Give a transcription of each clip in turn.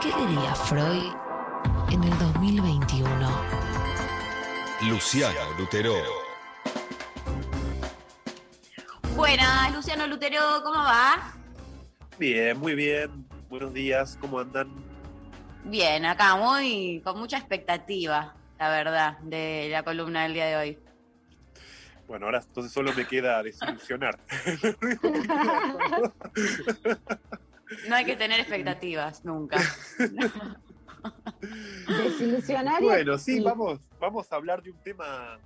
¿Qué diría Freud en el 2021? Luciano Lutero. Buenas, Luciano Lutero, ¿cómo va? Bien, muy bien. Buenos días, ¿cómo andan? Bien, acá muy con mucha expectativa, la verdad, de la columna del día de hoy. Bueno, ahora entonces solo me queda desilusionar. No hay que tener expectativas nunca. Desilusionario. Bueno, sí, vamos, vamos a hablar de un tema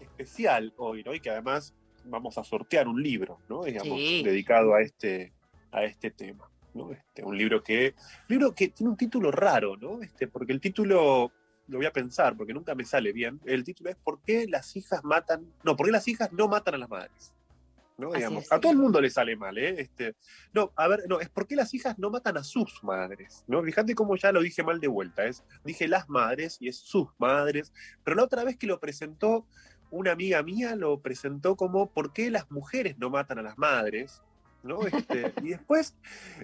especial hoy, ¿no? Y que además vamos a sortear un libro, ¿no? Digamos, Sí. dedicado a este, a este tema. ¿no? Este, un libro que, libro que tiene un título raro, ¿no? Este, porque el título, lo voy a pensar, porque nunca me sale bien. El título es ¿Por qué las hijas matan? No, ¿por qué las hijas no matan a las madres? ¿No? Digamos, es, a sí. todo el mundo le sale mal, ¿eh? Este, no, a ver, no, es por qué las hijas no matan a sus madres, ¿no? Fíjate cómo ya lo dije mal de vuelta, es, dije las madres y es sus madres, pero la otra vez que lo presentó una amiga mía, lo presentó como ¿por qué las mujeres no matan a las madres? ¿No? Este, y después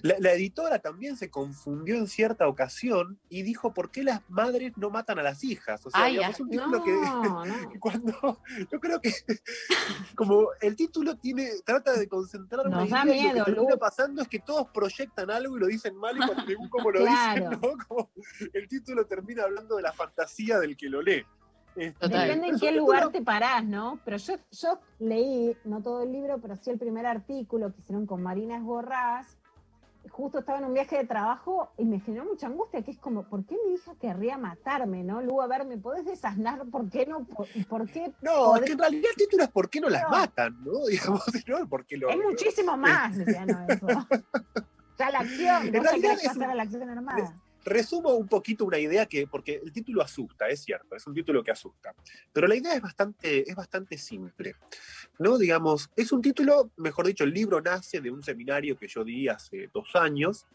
la, la editora también se confundió en cierta ocasión y dijo ¿por qué las madres no matan a las hijas? O sea, Ay, digamos, un título que, No, cuando yo creo que como el título tiene trata de concentrar una y lo que termina pasando es que todos proyectan algo y lo dicen mal y cuando según cómo lo Claro. dicen ¿no? Como el título termina hablando de la fantasía del que lo lee Este, Total. Depende en qué lugar título- te parás, ¿no? Pero yo, yo leí, no todo el libro, pero sí el primer artículo que hicieron con Marina Esborrás. Justo estaba en un viaje de trabajo y me generó mucha angustia, que es como, ¿por qué mi hija querría matarme, no? Luego, a ver, ¿me podés desasnar? ¿Por qué no? ¿Por, por qué? no, es que en realidad el título es ¿por qué no las No. matan? ¿no? Digamos, no, porque lo, Es muchísimo más, Luciano, eso. Ya la acción, En es un- a la acción armada. Resumo un poquito una idea que, porque el título asusta, es cierto, es un título que asusta, pero la idea es bastante, es bastante simple, ¿no? Digamos, es un título, mejor dicho, el libro nace de un seminario que yo di hace dos años,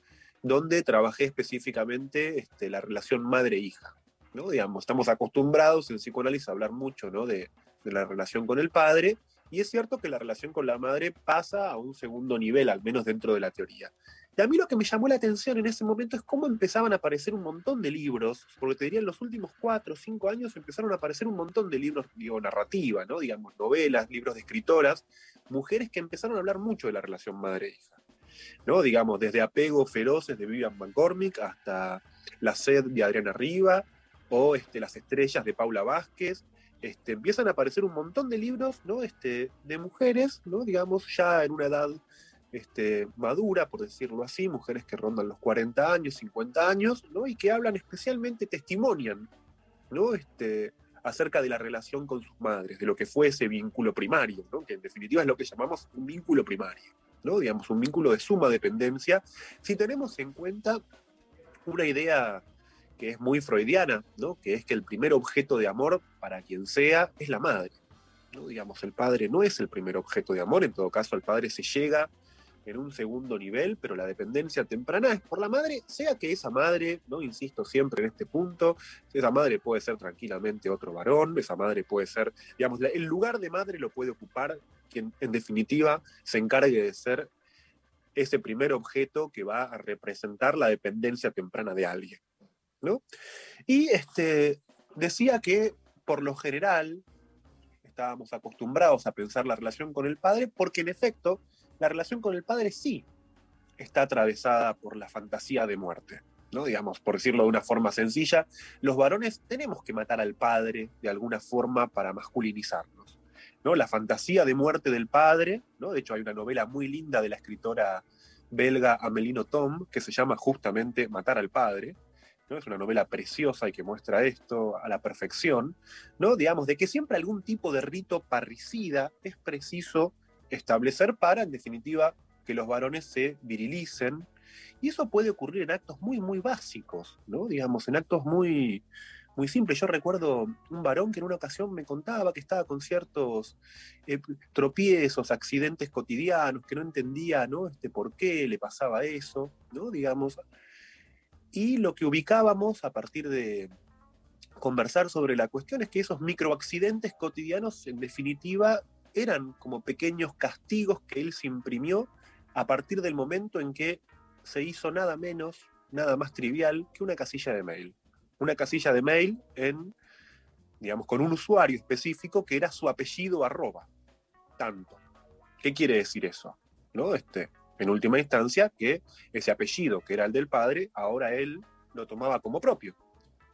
donde trabajé específicamente este, la relación madre-hija, ¿no? Digamos, estamos acostumbrados en psicoanálisis a hablar mucho, ¿no? De, de la relación con el padre, y es cierto que la relación con la madre pasa a un segundo nivel, al menos dentro de la teoría. Y a mí lo que me llamó la atención en ese momento es cómo empezaban a aparecer un montón de libros, porque te diría en los últimos cuatro o cinco años empezaron a aparecer un montón de libros, digo, narrativa, ¿no? Digamos, novelas, libros de escritoras, mujeres que empezaron a hablar mucho de la relación madre-hija, ¿no? Digamos, desde Apegos Feroces de Vivian McCormick hasta La Sed de Adriana Riva o este, Las Estrellas de Paula Vázquez, este, empiezan a aparecer un montón de libros, ¿no? Este, de mujeres, ¿no? Digamos, ya en una edad este, madura, por decirlo así, mujeres que rondan los 40 años, 50 años, ¿no? y que hablan especialmente, testimonian ¿no? este, acerca de la relación con sus madres, de lo que fue ese vínculo primario, ¿no? que en definitiva es lo que llamamos un vínculo primario, ¿no? digamos, un vínculo de suma dependencia, si tenemos en cuenta una idea que es muy freudiana, ¿no? que es que el primer objeto de amor para quien sea es la madre. ¿no? Digamos, el padre no es el primer objeto de amor, en todo caso al padre se llega en un segundo nivel, pero la dependencia temprana es por la madre, sea que esa madre, no insisto siempre en este punto, esa madre puede ser tranquilamente otro varón, esa madre puede ser, digamos, el lugar de madre lo puede ocupar quien en definitiva se encargue de ser ese primer objeto que va a representar la dependencia temprana de alguien, ¿no? Y este, decía que por lo general estábamos acostumbrados a pensar la relación con el padre porque en efecto la relación con el padre sí está atravesada por la fantasía de muerte. ¿no? Digamos, por decirlo de una forma sencilla, los varones tenemos que matar al padre de alguna forma para masculinizarnos. ¿no? La fantasía de muerte del padre, ¿no? de hecho hay una novela muy linda de la escritora belga Amelino Tom que se llama justamente Matar al padre, ¿no? Es una novela preciosa y que muestra esto a la perfección, ¿no? Digamos, de que siempre algún tipo de rito parricida es preciso establecer para, en definitiva, que los varones se virilicen. Y eso puede ocurrir en actos muy, muy básicos, ¿no? Digamos, en actos muy, muy simples. Yo recuerdo un varón que en una ocasión me contaba que estaba con ciertos eh, tropiezos, accidentes cotidianos, que no entendía, ¿no? Este, por qué le pasaba eso, ¿no? Digamos. Y lo que ubicábamos a partir de conversar sobre la cuestión es que esos microaccidentes cotidianos, en definitiva, eran como pequeños castigos que él se imprimió a partir del momento en que se hizo nada menos nada más trivial que una casilla de mail. Una casilla de mail en, digamos, con un usuario específico que era su apellido arroba. Tanto. ¿Qué quiere decir eso? ¿No? Este, en última instancia, que ese apellido, que era el del padre, ahora él lo tomaba como propio.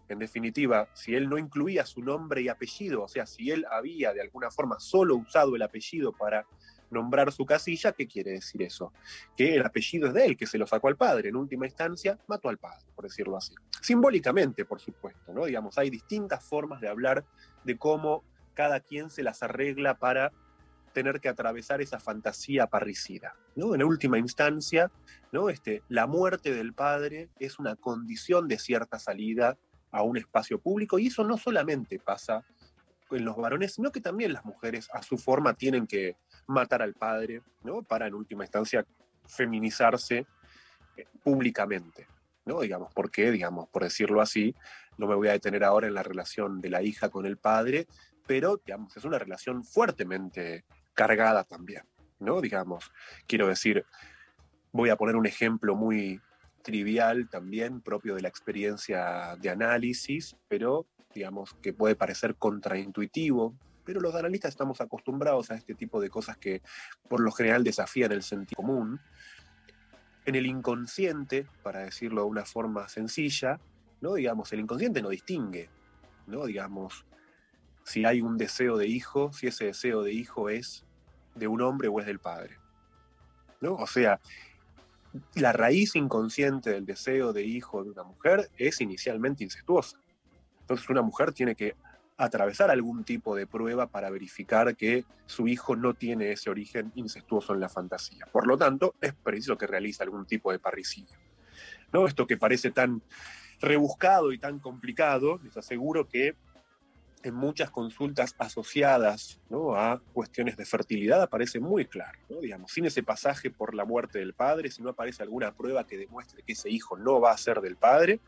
En definitiva, si él no incluía su nombre y apellido, o sea, si él había de alguna forma solo usado el apellido para nombrar su casilla, ¿qué quiere decir eso? Que el apellido es de él, que se lo sacó al padre. En última instancia, mató al padre, por decirlo así. Simbólicamente, por supuesto, ¿no? Digamos, hay distintas formas de hablar de cómo cada quien se las arregla para tener que atravesar esa fantasía parricida. ¿no? En última instancia, ¿no? este, la muerte del padre es una condición de cierta salida a un espacio público y eso no solamente pasa en los varones, sino que también las mujeres a su forma tienen que matar al padre, ¿no? Para en última instancia feminizarse eh, públicamente, ¿no? Digamos, porque, digamos, por decirlo así, no me voy a detener ahora en la relación de la hija con el padre, pero, digamos, es una relación fuertemente cargada también, ¿no? Digamos, quiero decir, voy a poner un ejemplo muy trivial también, propio de la experiencia de análisis, pero digamos que puede parecer contraintuitivo, pero los analistas estamos acostumbrados a este tipo de cosas que por lo general desafían el sentido común. En el inconsciente, para decirlo de una forma sencilla, ¿no? digamos, el inconsciente no distingue, ¿no? digamos, si hay un deseo de hijo, si ese deseo de hijo es de un hombre o es del padre. ¿no? O sea, la raíz inconsciente del deseo de hijo de una mujer es inicialmente incestuosa. Entonces una mujer tiene que atravesar algún tipo de prueba para verificar que su hijo no tiene ese origen incestuoso en la fantasía. Por lo tanto, es preciso que realice algún tipo de parricidio. ¿No? Esto que parece tan rebuscado y tan complicado, les aseguro que en muchas consultas asociadas a cuestiones de fertilidad aparece muy claro. Digamos, sin ese pasaje por la muerte del padre, si no aparece alguna prueba que demuestre que ese hijo no va a ser del padre,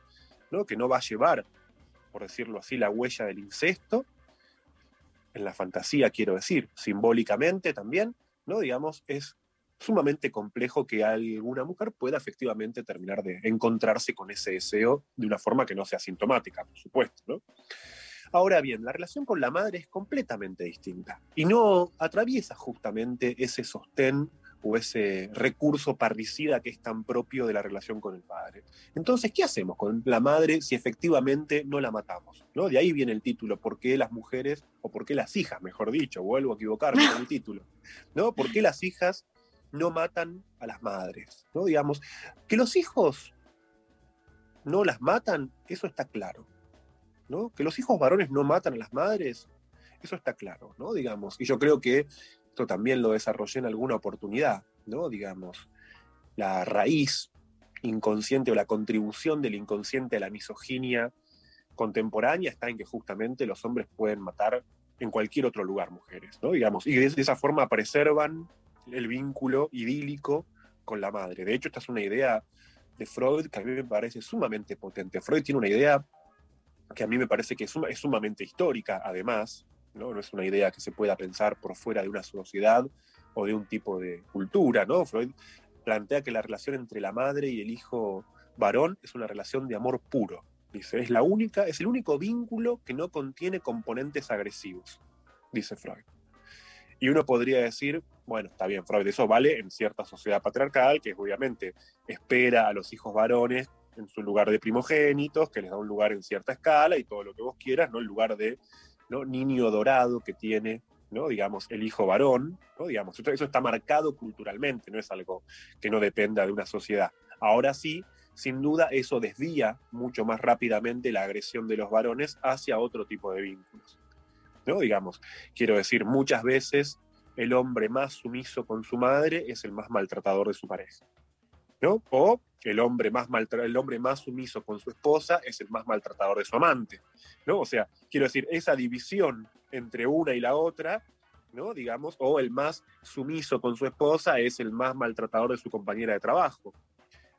¿no? que no va a llevar, por decirlo así, la huella del incesto, en la fantasía quiero decir, simbólicamente también, ¿no? digamos, es sumamente complejo que alguna mujer pueda efectivamente terminar de encontrarse con ese deseo de una forma que no sea sintomática, por supuesto. ¿no? Ahora bien, la relación con la madre es completamente distinta y no atraviesa justamente ese sostén o ese recurso parricida que es tan propio de la relación con el padre. Entonces, ¿qué hacemos con la madre si efectivamente no la matamos? ¿No? De ahí viene el título, ¿por qué las mujeres, o por qué las hijas, mejor dicho, vuelvo a equivocarme con el título, ¿no? ¿Por qué las hijas no matan a las madres? ¿No? Digamos, que los hijos no las matan, eso está claro. Que los hijos varones no matan a las madres, eso está claro, ¿no? Digamos, y yo creo que esto también lo desarrollé en alguna oportunidad, ¿no? Digamos, la raíz inconsciente o la contribución del inconsciente a la misoginia contemporánea está en que justamente los hombres pueden matar en cualquier otro lugar mujeres, ¿no? Digamos, y de esa forma preservan el vínculo idílico con la madre. De hecho, esta es una idea de Freud que a mí me parece sumamente potente. Freud tiene una idea que a mí me parece que es, sumamente histórica, además, ¿no? ¿no? es una idea que se pueda pensar por fuera de una sociedad o de un tipo de cultura, ¿no? Freud plantea que la relación entre la madre y el hijo varón es una relación de amor puro. Dice, es la única, es el único vínculo que no contiene componentes agresivos, dice Freud. Y uno podría decir, bueno, está bien, Freud, eso vale en cierta sociedad patriarcal, que obviamente espera a los hijos varones en su lugar de primogénitos, que les da un lugar en cierta escala y todo lo que vos quieras, ¿no? El lugar de ¿no? niño dorado que tiene, ¿no? Digamos, el hijo varón, ¿no? Digamos, eso está marcado culturalmente, no es algo que no dependa de una sociedad. Ahora sí, sin duda, eso desvía mucho más rápidamente la agresión de los varones hacia otro tipo de vínculos. ¿no? Digamos, quiero decir, muchas veces el hombre más sumiso con su madre es el más maltratador de su pareja. ¿No? O el hombre más el hombre más sumiso con su esposa es el más maltratador de su amante, ¿no? O sea, quiero decir, esa división entre una y la otra, ¿no? Digamos, o el más sumiso con su esposa es el más maltratador de su compañera de trabajo,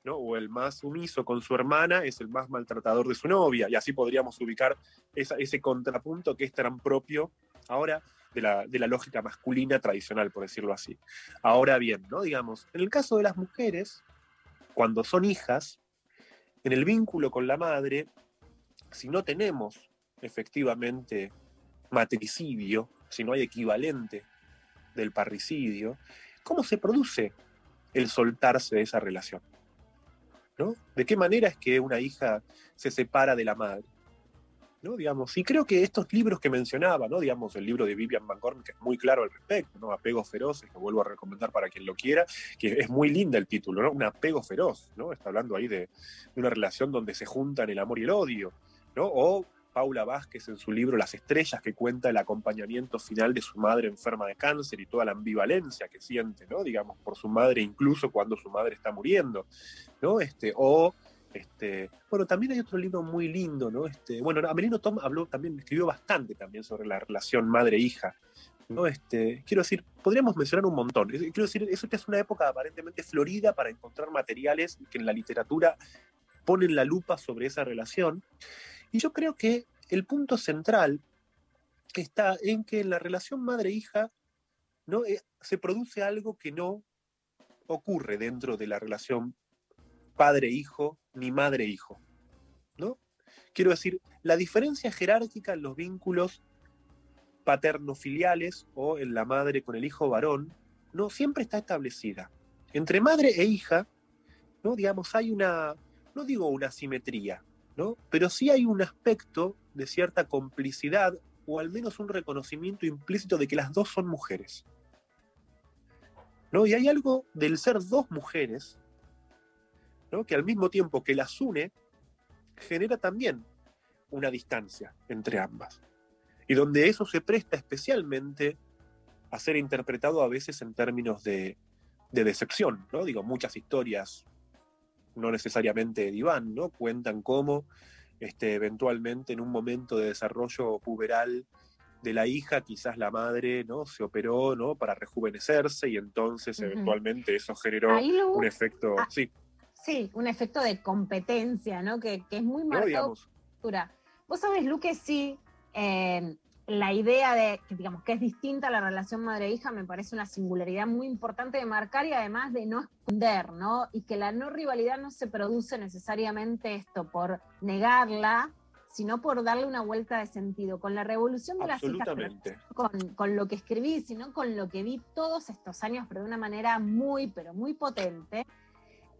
¿no? O el más sumiso con su hermana es el más maltratador de su novia, y así podríamos ubicar ese contrapunto que es tan propio ahora de la, de la lógica masculina tradicional, por decirlo así. Ahora bien, ¿no? Digamos, en el caso de las mujeres, cuando son hijas, en el vínculo con la madre, si no tenemos efectivamente matricidio, si no hay equivalente del parricidio, ¿cómo se produce el soltarse de esa relación? ¿No? ¿De qué manera es que una hija se separa de la madre? ¿No? Digamos, y creo que estos libros que mencionaba, ¿no? Digamos, el libro de Vivian Van Gorn, que es muy claro al respecto, ¿no? Apegos feroces, lo vuelvo a recomendar para quien lo quiera, que es muy linda el título, ¿no? Un apego feroz, ¿no? Está hablando ahí de, de una relación donde se juntan el amor y el odio, ¿no? O Paula Vázquez en su libro Las Estrellas, que cuenta el acompañamiento final de su madre enferma de cáncer y toda la ambivalencia que siente, ¿no? Digamos, por su madre, incluso cuando su madre está muriendo, ¿no? Este, o este, bueno, también hay otro libro muy lindo, ¿no? Este, bueno, Amelino Tom habló también, escribió bastante también sobre la relación madre-hija. ¿no? Este, quiero decir, podríamos mencionar un montón. Quiero decir, eso es una época aparentemente florida para encontrar materiales que en la literatura ponen la lupa sobre esa relación. Y yo creo que el punto central está en que en la relación madre-hija ¿no? Eh, se produce algo que no ocurre dentro de la relación padre-hijo ni madre-hijo. ¿no? Quiero decir, la diferencia jerárquica en los vínculos paterno-filiales o en la madre con el hijo varón no siempre está establecida. Entre madre e hija, ¿no? digamos, hay una, no digo una simetría, ¿no? pero sí hay un aspecto de cierta complicidad o al menos un reconocimiento implícito de que las dos son mujeres. ¿no? Y hay algo del ser dos mujeres que al mismo tiempo que las une, genera también una distancia entre ambas. Y donde eso se presta especialmente a ser interpretado a veces en términos de, decepción, ¿no? Digo, muchas historias, no necesariamente de diván, ¿no? Cuentan cómo este, eventualmente en un momento de desarrollo puberal de la hija, quizás la madre, ¿no? Se operó, ¿no? Para rejuvenecerse y entonces eventualmente eso generó un efecto, ah, sí. Sí, un efecto de competencia, ¿no? Que, es muy marcado. Vos sabés, Luque, sí, eh, la idea de que, digamos, que es distinta la relación madre-hija me parece una singularidad muy importante de marcar y además de no esconder, ¿no? Y que la no rivalidad no se produce necesariamente esto por negarla, sino por darle una vuelta de sentido. Con la revolución de las hijas, con, con lo que escribí, sino con lo que vi todos estos años, pero de una manera muy, pero muy potente,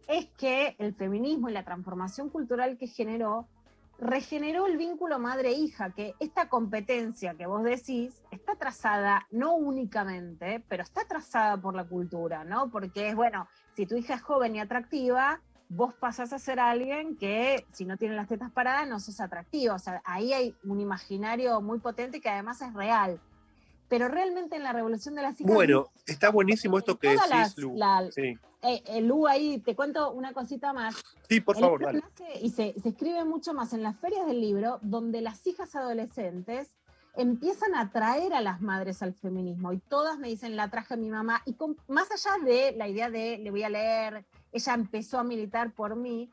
es que el feminismo y la transformación cultural que generó regeneró el vínculo madre-hija, que esta competencia que vos decís está trazada no únicamente, pero está trazada por la cultura, ¿no? Porque es, bueno, si tu hija es joven y atractiva, vos pasás a ser alguien que si no tiene las tetas paradas no sos atractivo. O sea, ahí hay un imaginario muy potente que además es real. Pero realmente en la revolución de las hijas... Bueno, está buenísimo esto que decís, Lu. sí. Eh, eh, Lu, ahí te cuento una cosita más. Sí, por favor, dale. Y se, escribe mucho más en las ferias del libro, donde las hijas adolescentes empiezan a atraer a las madres al feminismo. Y todas me dicen, la traje a mi mamá. Y más allá de la idea de, le voy a leer, ella empezó a militar por mí,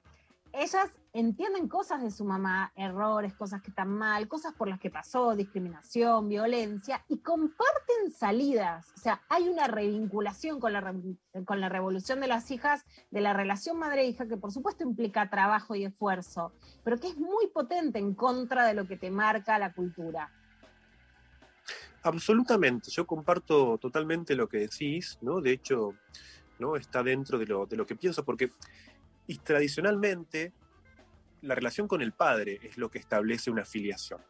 ellas entienden cosas de su mamá, errores, cosas que están mal, cosas por las que pasó, discriminación, violencia, y comparten salidas. O sea, hay una revinculación con la, con la revolución de las hijas, de la relación madre-hija, que por supuesto implica trabajo y esfuerzo, pero que es muy potente en contra de lo que te marca la cultura. Absolutamente, yo comparto totalmente lo que decís, ¿no? De hecho, ¿no? Está dentro de lo, de lo que pienso, porque y tradicionalmente la relación con el padre es lo que establece una filiación.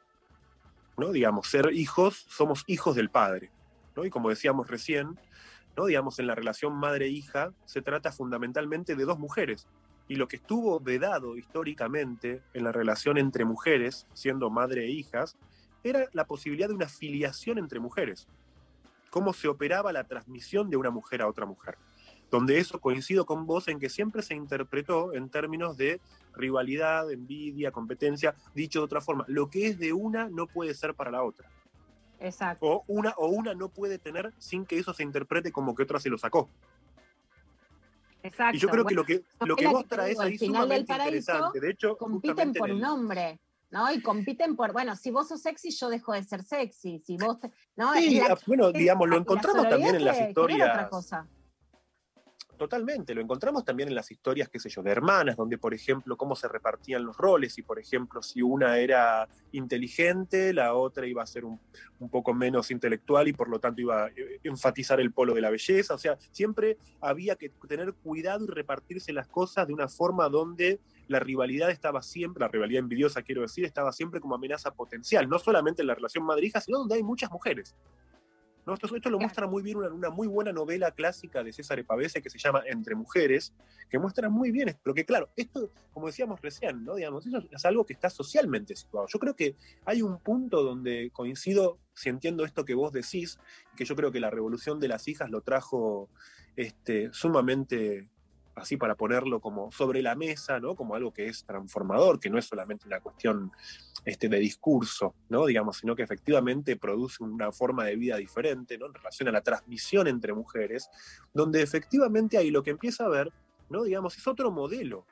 ¿no? Digamos, ser hijos, somos hijos del padre. ¿no? Y como decíamos recién, ¿no? digamos, en la relación madre-hija se trata fundamentalmente de dos mujeres. Y lo que estuvo vedado históricamente en la relación entre mujeres, siendo madre e hijas, era la posibilidad de una filiación entre mujeres. Cómo se operaba la transmisión de una mujer a otra mujer donde eso coincido con vos en que siempre se interpretó en términos de rivalidad, envidia, competencia, dicho de otra forma, lo que es de una no puede ser para la otra. Exacto. O una, o una no puede tener sin que eso se interprete como que otra se lo sacó. Exacto. Y yo creo que lo que, lo que vos traes ahí sumamente interesante. De hecho, compiten por un hombre. ¿no? Y compiten por, bueno, si vos sos sexy, yo dejo de ser sexy. Si vos, ¿no? Sí, bueno, digamos, lo encontramos también en las historias. Otra cosa Totalmente, lo encontramos también en las historias, qué sé yo, de hermanas, donde, por ejemplo, cómo se repartían los roles y, por ejemplo, si una era inteligente, la otra iba a ser un, poco menos intelectual y por lo tanto iba a eh, enfatizar el polo de la belleza. O sea, siempre había que tener cuidado y repartirse las cosas de una forma donde la rivalidad estaba siempre, la rivalidad envidiosa quiero decir, estaba siempre como amenaza potencial, no solamente en la relación madre-hija, sino donde hay muchas mujeres. ¿No? Esto, esto, lo muestra muy bien una, una, muy buena novela clásica de César Pavese que se llama Entre Mujeres, que muestra muy bien, pero que claro, esto, como decíamos recién, ¿no? Digamos, eso es algo que está socialmente situado. Yo creo que hay un punto donde coincido, si entiendo esto que vos decís, que yo creo que la revolución de las hijas lo trajo este, sumamente así para ponerlo como sobre la mesa, ¿no? Como algo que es transformador, que no es solamente una cuestión este, de discurso, ¿no? Digamos, sino que efectivamente produce una forma de vida diferente, ¿no? En relación a la transmisión entre mujeres, donde efectivamente ahí lo que empieza a ver, ¿no? Digamos, es otro modelo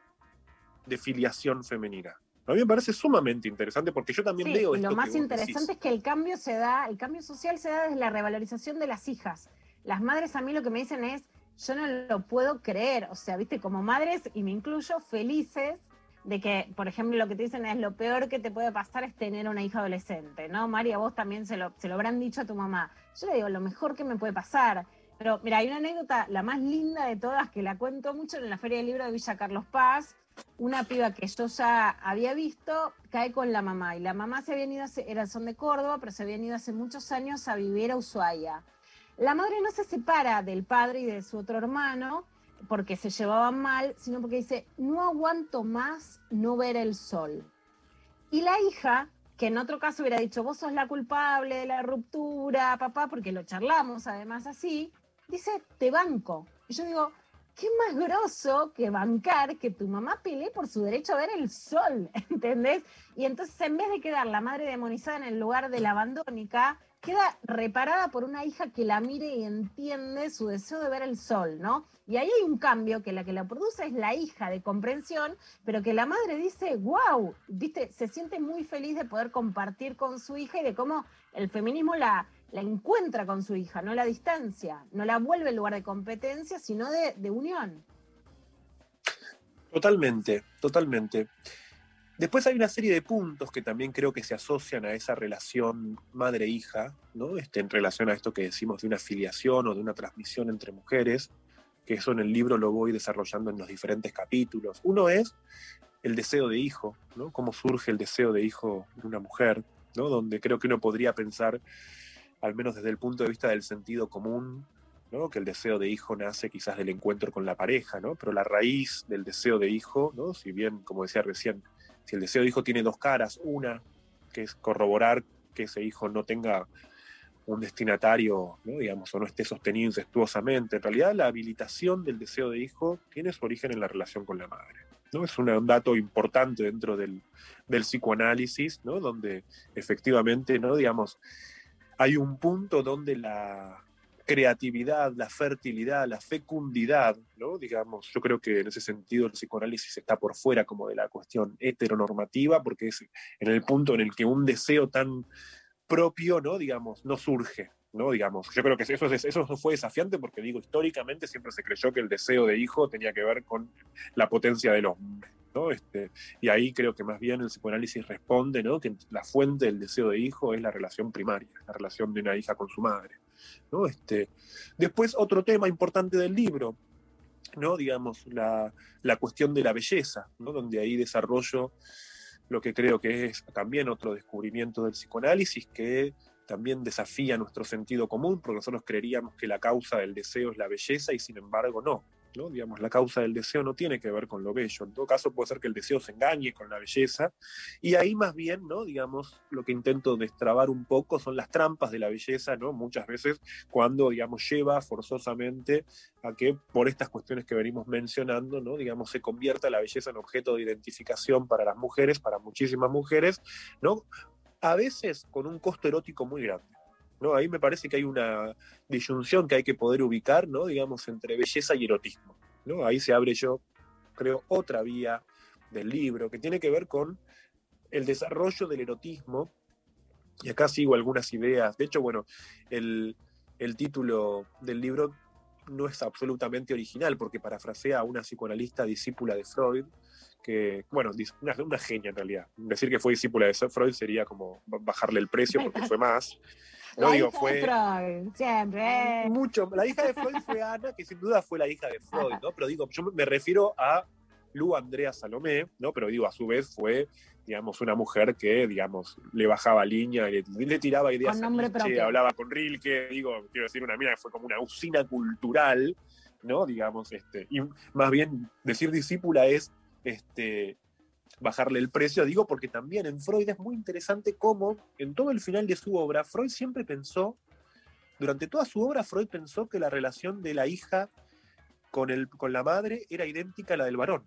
de filiación femenina. A mí me parece sumamente interesante porque yo también sí, veo esto lo más que interesante decís. es que el cambio se da, el cambio social se da desde la revalorización de las hijas. Las madres a mí lo que me dicen es, yo no lo puedo creer, o sea, viste, como madres, y me incluyo, felices de que, por ejemplo, lo que te dicen es lo peor que te puede pasar es tener una hija adolescente, ¿no? María, vos también se lo, se lo habrán dicho a tu mamá. Yo le digo, lo mejor que me puede pasar. Pero mira, hay una anécdota, la más linda de todas, que la cuento mucho en la Feria del Libro de Villa Carlos Paz. Una piba que yo ya había visto cae con la mamá. Y la mamá se habían ido, hace, era, son de Córdoba, pero se habían ido hace muchos años a vivir a Ushuaia. La madre no se separa del padre y de su otro hermano porque se llevaban mal, sino porque dice, no aguanto más no ver el sol. Y la hija, que en otro caso hubiera dicho, vos sos la culpable de la ruptura, papá, porque lo charlamos además así, dice, te banco. Y yo digo, qué más grosso que bancar que tu mamá pelee por su derecho a ver el sol, ¿entendés? Y entonces en vez de quedar la madre demonizada en el lugar de la abandónica, queda reparada por una hija que la mire y entiende su deseo de ver el sol, ¿no? Y ahí hay un cambio que la que la produce es la hija de comprensión, pero que la madre dice, wow, viste, se siente muy feliz de poder compartir con su hija y de cómo el feminismo la, la encuentra con su hija, no la distancia, no la vuelve en lugar de competencia, sino de, de unión. Totalmente, totalmente. Después hay una serie de puntos que también creo que se asocian a esa relación madre-hija, ¿no? Este, en relación a esto que decimos de una filiación o de una transmisión entre mujeres, que eso en el libro lo voy desarrollando en los diferentes capítulos. Uno es el deseo de hijo, ¿no? Cómo surge el deseo de hijo de una mujer, ¿no? Donde creo que uno podría pensar, al menos desde el punto de vista del sentido común, que el deseo de hijo nace quizás del encuentro con la pareja, ¿no? pero la raíz del deseo de hijo, ¿no? si bien, como decía recién, si el deseo de hijo tiene dos caras, una que es corroborar que ese hijo no tenga un destinatario, ¿no? digamos, o no esté sostenido incestuosamente, en realidad la habilitación del deseo de hijo tiene su origen en la relación con la madre. ¿no? Es un, un dato importante dentro del, del psicoanálisis, ¿no? donde efectivamente, ¿no? digamos, hay un punto donde la, creatividad, la fertilidad, la fecundidad, ¿no? Digamos, yo creo que en ese sentido el psicoanálisis está por fuera como de la cuestión heteronormativa, porque es en el punto en el que un deseo tan propio, ¿no? Digamos, no surge, ¿no? Digamos, yo creo que eso, eso fue desafiante porque, digo, históricamente siempre se creyó que el deseo de hijo tenía que ver con la potencia del hombre, Este, y ahí creo que más bien el psicoanálisis responde. Que la fuente del deseo de hijo es la relación primaria, la relación de una hija con su madre. ¿no? Este, después, otro tema importante del libro, ¿no? digamos, la, cuestión de la belleza, donde ahí desarrollo lo que creo que es también otro descubrimiento del psicoanálisis que también desafía nuestro sentido común, porque nosotros creeríamos que la causa del deseo es la belleza y sin embargo no. ¿No? Digamos, la causa del deseo no tiene que ver con lo bello. En todo caso, puede ser que el deseo se engañe con la belleza. Y ahí más bien, ¿no? Digamos, lo que intento destrabar un poco son las trampas de la belleza, ¿no? Muchas veces cuando, digamos, lleva forzosamente a que por estas cuestiones que venimos mencionando, ¿no? Digamos, se convierta la belleza en objeto de identificación para las mujeres, para muchísimas mujeres, ¿no? A veces con un costo erótico muy grande. ¿No? Ahí me parece que hay una disyunción que hay que poder ubicar, ¿no? digamos, entre belleza y erotismo. ¿no? Ahí se abre yo, creo, otra vía del libro que tiene que ver con el desarrollo del erotismo. Y acá sigo algunas ideas. De hecho, bueno, el, el título del libro no es absolutamente original, porque parafrasea a una psicoanalista discípula de Freud, que, bueno, una, una genia en realidad. Decir que fue discípula de Freud sería como bajarle el precio porque fue más. No la digo, hija fue. De Freud, siempre. Mucho. La hija de Freud fue Ana, que sin duda fue la hija de Freud, ¿no? Pero digo, yo me refiero a Lu Andrea Salomé, ¿no? Pero digo, a su vez fue, digamos, una mujer que, digamos, le bajaba línea, le, le tiraba ideas, con hablaba con Rilke, digo, quiero decir, una mina que fue como una usina cultural, ¿no? Digamos, este, y más bien decir discípula es este, bajarle el precio, digo, porque también en Freud es muy interesante cómo en todo el final de su obra, Freud siempre pensó, durante toda su obra, Freud pensó que la relación de la hija con, el, con la madre era idéntica a la del varón.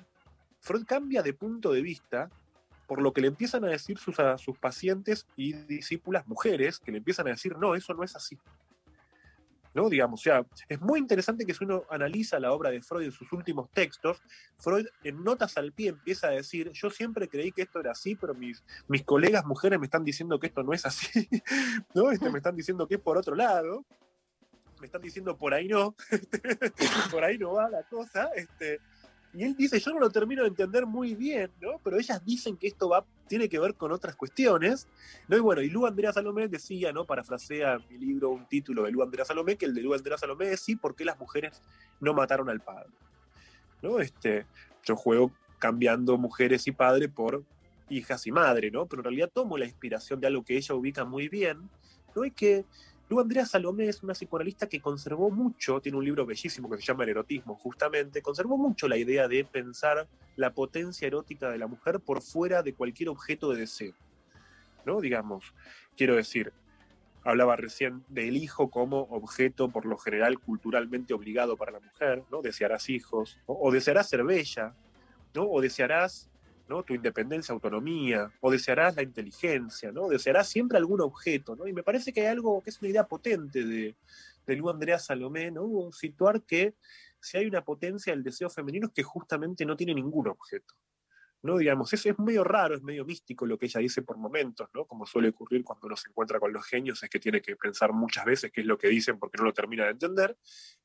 Freud cambia de punto de vista por lo que le empiezan a decir sus, sus pacientes y discípulas mujeres, que le empiezan a decir, no, eso no es así. ¿No? Digamos, o sea, es muy interesante que si uno analiza la obra de Freud en sus últimos textos, Freud en notas al pie empieza a decir, yo siempre creí que esto era así, pero mis, mis colegas mujeres me están diciendo que esto no es así, ¿no? Este, me están diciendo que es por otro lado, me están diciendo por ahí no, por ahí no va la cosa, este, y él dice, yo no lo termino de entender muy bien, ¿no? Pero ellas dicen que esto va, tiene que ver con otras cuestiones, ¿no? Y bueno, y Lu Andrea Salomé decía, ¿no? Parafrasea mi libro un título de Lu Andrea Salomé, que el de Lu Andrea Salomé es sí, ¿por qué las mujeres no mataron al padre? ¿No? Este, yo juego cambiando mujeres y padre por hijas y madre, ¿no? Pero en realidad tomo la inspiración de algo que ella ubica muy bien, ¿no? Y que Luego Andrea Salomé es una psicoanalista que conservó mucho, tiene un libro bellísimo que se llama El erotismo, justamente, conservó mucho la idea de pensar la potencia erótica de la mujer por fuera de cualquier objeto de deseo. ¿No? Digamos, quiero decir, hablaba recién del hijo como objeto por lo general culturalmente obligado para la mujer, ¿no? Desearás hijos, o desearás ser bella, ¿no? O desearás tu independencia, autonomía, o desearás la inteligencia, ¿no? desearás siempre algún objeto. ¿no? Y me parece que hay algo que es una idea potente de, de Lu Andrea Salomé, ¿no? situar que si hay una potencia del deseo femenino es que justamente no tiene ningún objeto. ¿no? Digamos, eso es medio raro, es medio místico lo que ella dice por momentos, ¿no? Como suele ocurrir cuando uno se encuentra con los genios, es que tiene que pensar muchas veces qué es lo que dicen porque no lo termina de entender,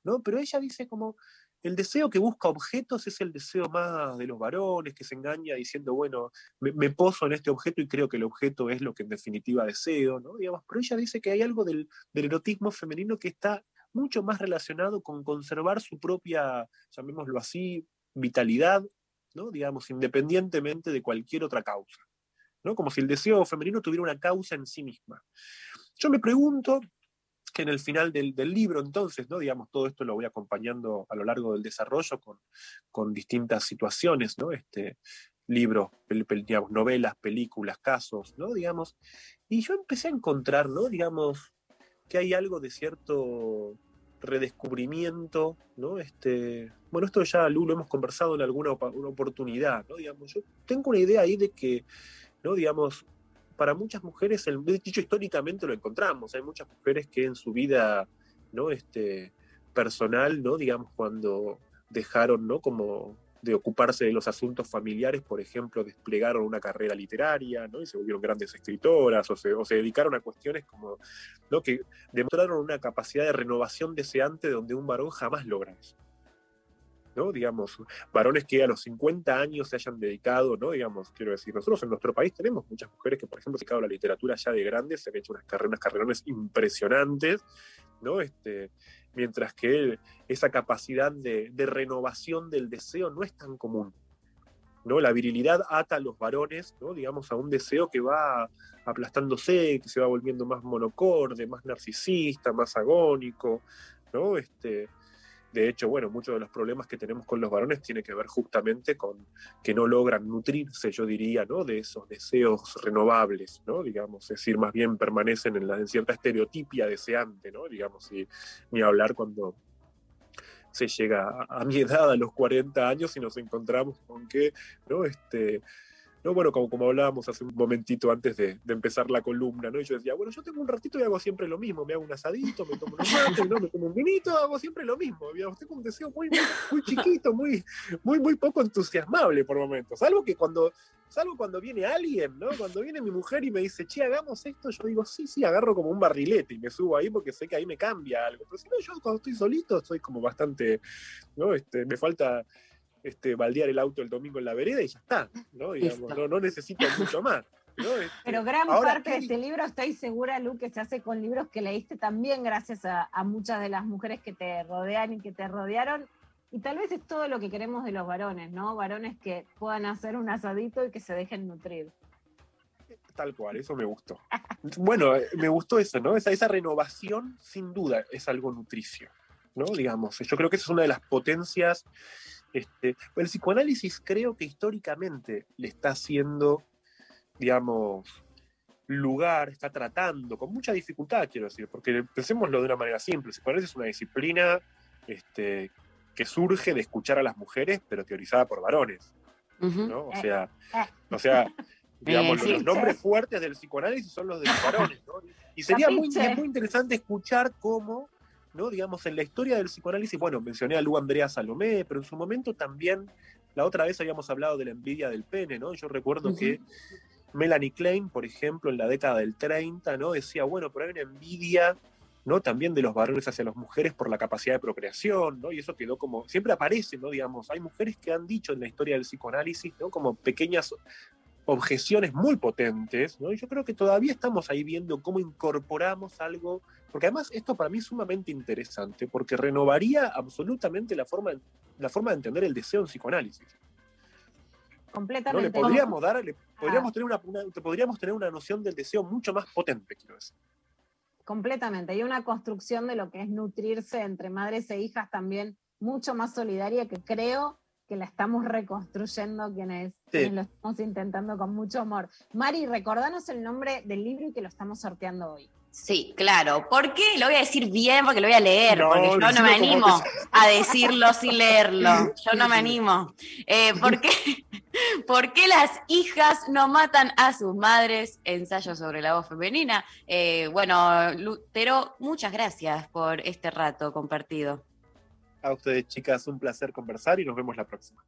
¿no? Pero ella dice como, el deseo que busca objetos es el deseo más de los varones, que se engaña diciendo, bueno, me, poso en este objeto y creo que el objeto es lo que en definitiva deseo, ¿no? Digamos, pero ella dice que hay algo del, erotismo femenino que está mucho más relacionado con conservar su propia, llamémoslo así, vitalidad, ¿no? Digamos, independientemente de cualquier otra causa, ¿no? Como si el deseo femenino tuviera una causa en sí misma. Yo me pregunto, que en el final del, libro, entonces, ¿no? Digamos, todo esto lo voy acompañando a lo largo del desarrollo con, con distintas situaciones, ¿no? Este, libros, digamos, novelas, películas, casos, ¿no? Digamos, y yo empecé a encontrar, ¿no? Digamos, que hay algo de cierto redescubrimiento, ¿no? Este, bueno, esto ya lo hemos conversado en alguna oportunidad, ¿no? Digamos, yo tengo una idea ahí de que, ¿no? Digamos, para muchas mujeres, el, dicho históricamente lo encontramos, hay muchas mujeres que en su vida ¿no? este, personal, ¿no? digamos, cuando dejaron ¿no? como de ocuparse de los asuntos familiares, por ejemplo, desplegaron una carrera literaria, ¿no? Y se volvieron grandes escritoras, o se, o se dedicaron a cuestiones como, ¿no? Que demostraron una capacidad de renovación deseante donde un varón jamás logra eso. ¿No? Digamos, varones que a los 50 años se hayan dedicado, ¿no? Digamos, quiero decir, nosotros en nuestro país tenemos muchas mujeres que, por ejemplo, se han dedicado a la literatura ya de grandes, se han hecho unas carreras, carrerones impresionantes, ¿no? Este, mientras que esa capacidad de, de, renovación del deseo no es tan común. ¿no? La virilidad ata a los varones, ¿no? digamos, a un deseo que va aplastándose, que se va volviendo más monocorde, más narcisista, más agónico, ¿no? Este, de hecho, bueno, muchos de los problemas que tenemos con los varones tiene que ver justamente con que no logran nutrirse, yo diría, ¿no? De esos deseos renovables, ¿no? Digamos, es decir, más bien permanecen en, cierta estereotipia deseante, ¿no? Digamos, y ni hablar cuando se llega a, mi edad, a los 40 años, y nos encontramos con que, ¿no? Este, ¿no? Bueno, como, como hablábamos hace un momentito antes de, empezar la columna, ¿no? Yo decía, bueno, yo tengo un ratito y hago siempre lo mismo, me hago un asadito, me tomo unos ¿no? Me tomo un vinito, hago siempre lo mismo. Tengo un deseo muy, muy, muy chiquito, muy, muy, muy poco entusiasmable por momentos. Salvo que cuando, salvo cuando viene alguien, ¿no? Cuando viene mi mujer y me dice, che, hagamos esto, yo digo, sí, sí, agarro como un barrilete y me subo ahí porque sé que ahí me cambia algo. Pero si no, yo cuando estoy solito soy como bastante, ¿no? Este, me falta este, baldear el auto el domingo en la vereda y ya está, ¿no? Digamos, no, no necesito mucho más. ¿no? Este, Pero gran ahora, parte ¿qué de este libro, estoy segura, Lu, que se hace con libros que leíste también gracias a, a muchas de las mujeres que te rodean y que te rodearon. Y tal vez es todo lo que queremos de los varones, ¿no? Varones que puedan hacer un asadito y que se dejen nutrir. Tal cual, eso me gustó. Bueno, eh, me gustó eso, ¿no? Esa, esa renovación, sin duda, es algo nutricio, ¿no? Digamos, yo creo que esa es una de las potencias. Este, el psicoanálisis creo que históricamente le está haciendo, digamos, lugar, está tratando, con mucha dificultad, quiero decir, porque pensémoslo de una manera simple. El psicoanálisis es una disciplina este, que surge de escuchar a las mujeres, pero teorizada por varones. ¿no? O Eh, sea, eh. o sea, digamos, sí. los nombres fuertes del psicoanálisis son los de los varones, ¿no? Y sería muy, muy interesante escuchar cómo, ¿no? Digamos, en la historia del psicoanálisis, bueno, mencioné a Lu Andrea Salomé, pero en su momento también, la otra vez habíamos hablado de la envidia del pene, ¿no? Yo recuerdo que Melanie Klein, por ejemplo, en la década del 30, ¿no? Decía, bueno, pero hay una envidia, ¿no? También de los varones hacia las mujeres por la capacidad de procreación, ¿no? Y eso quedó como, siempre aparece, ¿no? Digamos, hay mujeres que han dicho en la historia del psicoanálisis, ¿no? Como pequeñas objeciones muy potentes, ¿no? Y yo creo que todavía estamos ahí viendo cómo incorporamos algo, porque además esto para mí es sumamente interesante, porque renovaría absolutamente la forma, la forma de entender el deseo en psicoanálisis. ¿no? Completamente. Le podríamos dar, le Ah. podríamos, tener una, una- podríamos tener una noción del deseo mucho más potente, quiero decir. Completamente. Hay una construcción de lo que es nutrirse entre madres e hijas también mucho más solidaria que creo que la estamos reconstruyendo quienes, quienes lo estamos intentando con mucho amor. Mari, recordanos el nombre del libro y que lo estamos sorteando hoy. Sí, claro. ¿Por qué? Lo voy a decir bien porque lo voy a leer, No, porque yo no me animo te- a decirlo sin leerlo. Yo no me animo. Eh, ¿por, qué, por qué las hijas no matan a sus madres? Ensayo sobre la voz femenina. Eh, bueno, Lutero, muchas gracias por este rato compartido. A ustedes, chicas, un placer conversar y nos vemos la próxima.